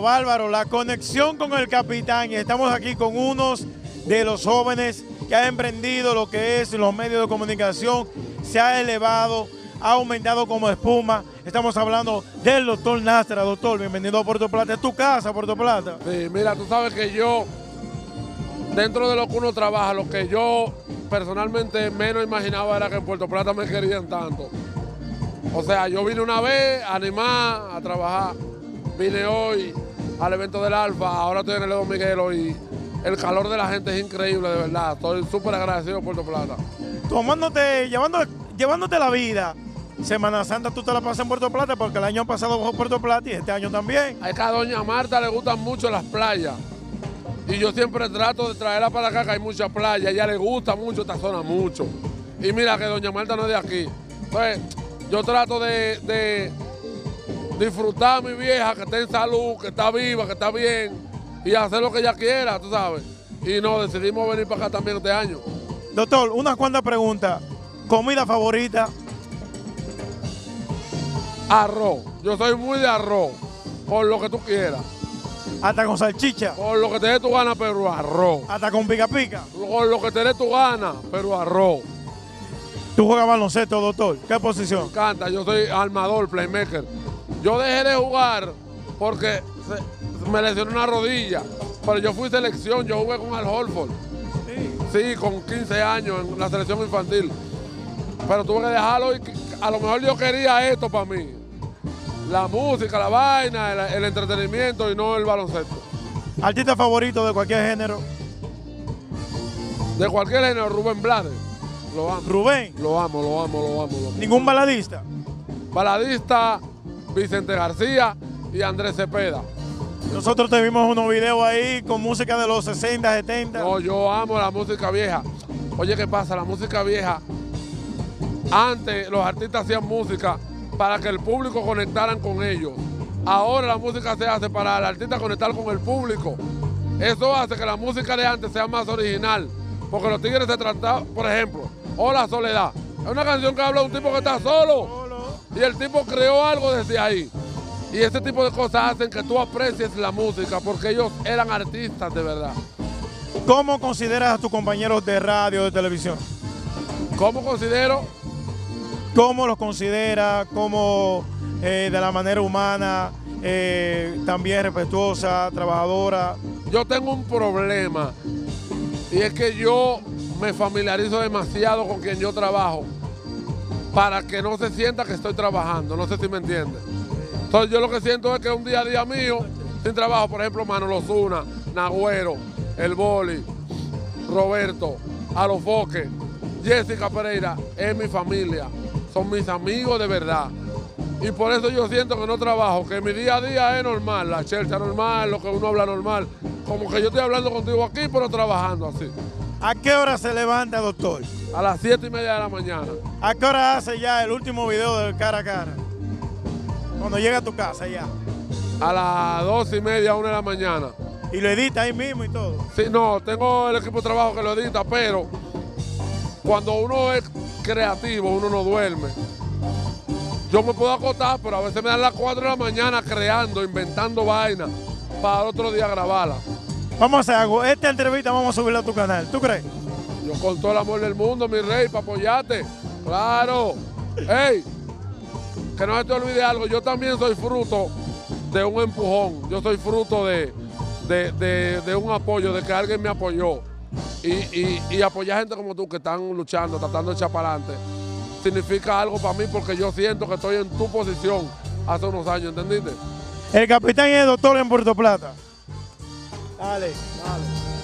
bárbaro, bárbaro. La conexión con el capitán. Y estamos aquí con unos de los jóvenes que han emprendido lo que es los medios de comunicación. Se ha elevado, ha aumentado como espuma. Estamos hablando del doctor Nastra. Doctor, bienvenido a Puerto Plata. ¿Es tu casa, Puerto Plata? Sí, mira, tú sabes que yo, dentro de lo que uno trabaja, lo que yo personalmente menos imaginaba era que en Puerto Plata me querían tanto. O sea, yo vine una vez a animar, a trabajar. Vine hoy al evento del Alfa, ahora estoy en el Edo Miguelo y el calor de la gente es increíble, de verdad. Estoy súper agradecido por Puerto Plata. Tomándote, llevando, llevándote la vida. Semana Santa tú te la pasas en Puerto Plata porque el año pasado bajó Puerto Plata y este año también. Es que a doña Marta le gustan mucho las playas. Y yo siempre trato de traerla para acá, que hay muchas playas. A ella le gusta mucho esta zona, mucho. Y mira que doña Marta no es de aquí. Entonces, yo trato de, de disfrutar a mi vieja, que está en salud, que está viva, que está bien, y hacer lo que ella quiera, tú sabes. Y no, decidimos venir para acá también este año. Doctor, unas cuantas preguntas. ¿Comida favorita? Arroz. Yo soy muy de arroz, por lo que tú quieras. Hasta con salchicha. Por lo que te dé tu gana, pero arroz. Hasta con pica pica. Por lo que te dé tu gana, pero arroz. Tú juegas baloncesto, doctor. ¿Qué posición? Me encanta, yo soy armador, playmaker. Yo dejé de jugar porque se- me lesioné una rodilla. Pero yo fui selección, yo jugué con Al Holford. Sí, con 15 años en la selección infantil. Pero tuve que dejarlo y a lo mejor yo quería esto para mí. La música, la vaina, el, el entretenimiento y no el baloncesto. Artista favorito de cualquier género. De cualquier género, Rubén Blades. Lo amo. Rubén. Lo amo, lo amo, lo amo. Lo amo. Ningún baladista. Baladista, Vicente García y Andrés Cepeda. Nosotros te vimos unos videos ahí con música de los 60, 70. No, yo amo la música vieja. Oye, ¿qué pasa? La música vieja, antes los artistas hacían música para que el público conectaran con ellos. Ahora la música se hace para el artista conectar con el público. Eso hace que la música de antes sea más original. Porque los tigres se trataban, por ejemplo, Hola Soledad. Es una canción que habla de un tipo que está solo. Y el tipo creó algo desde ahí. Y ese tipo de cosas hacen que tú aprecies la música porque ellos eran artistas de verdad. ¿Cómo consideras a tus compañeros de radio, de televisión? ¿Cómo considero? ¿Cómo los consideras? ¿Cómo eh, de la manera humana, eh, también respetuosa, trabajadora? Yo tengo un problema y es que yo me familiarizo demasiado con quien yo trabajo para que no se sienta que estoy trabajando, no sé si me entiende. Entonces yo lo que siento es que un día a día mío, sin trabajo, por ejemplo, Manolo Zuna, Nagüero, El Boli, Roberto, Alofoque, Jessica Pereira, es mi familia, son mis amigos de verdad. Y por eso yo siento que no trabajo, que mi día a día es normal, la chelcha normal, lo que uno habla normal. Como que yo estoy hablando contigo aquí, pero trabajando así. ¿A qué hora se levanta, doctor? A las siete y media de la mañana. ¿A qué hora hace ya el último video del cara a cara? Cuando llega a tu casa ya. A las dos y media, una de la mañana. Y lo edita ahí mismo y todo. Sí, no, tengo el equipo de trabajo que lo edita, pero cuando uno es creativo, uno no duerme. Yo me puedo acostar, pero a veces me dan las 4 de la mañana creando, inventando vainas para el otro día grabarla. Vamos a hacer algo. Esta entrevista vamos a subirla a tu canal. ¿Tú crees? Yo con todo el amor del mundo, mi rey, para apoyarte. Claro. ¡Ey! Que no se te olvide algo. Yo también soy fruto de un empujón. Yo soy fruto de, de, de- de un apoyo, de que alguien me apoyó. Y, y, y apoyar gente como tú que están luchando, tratando de echar para adelante, significa algo para mí porque yo siento que estoy en tu posición hace unos años, ¿entendiste? El capitán es doctor en Puerto Plata. Dale, dale.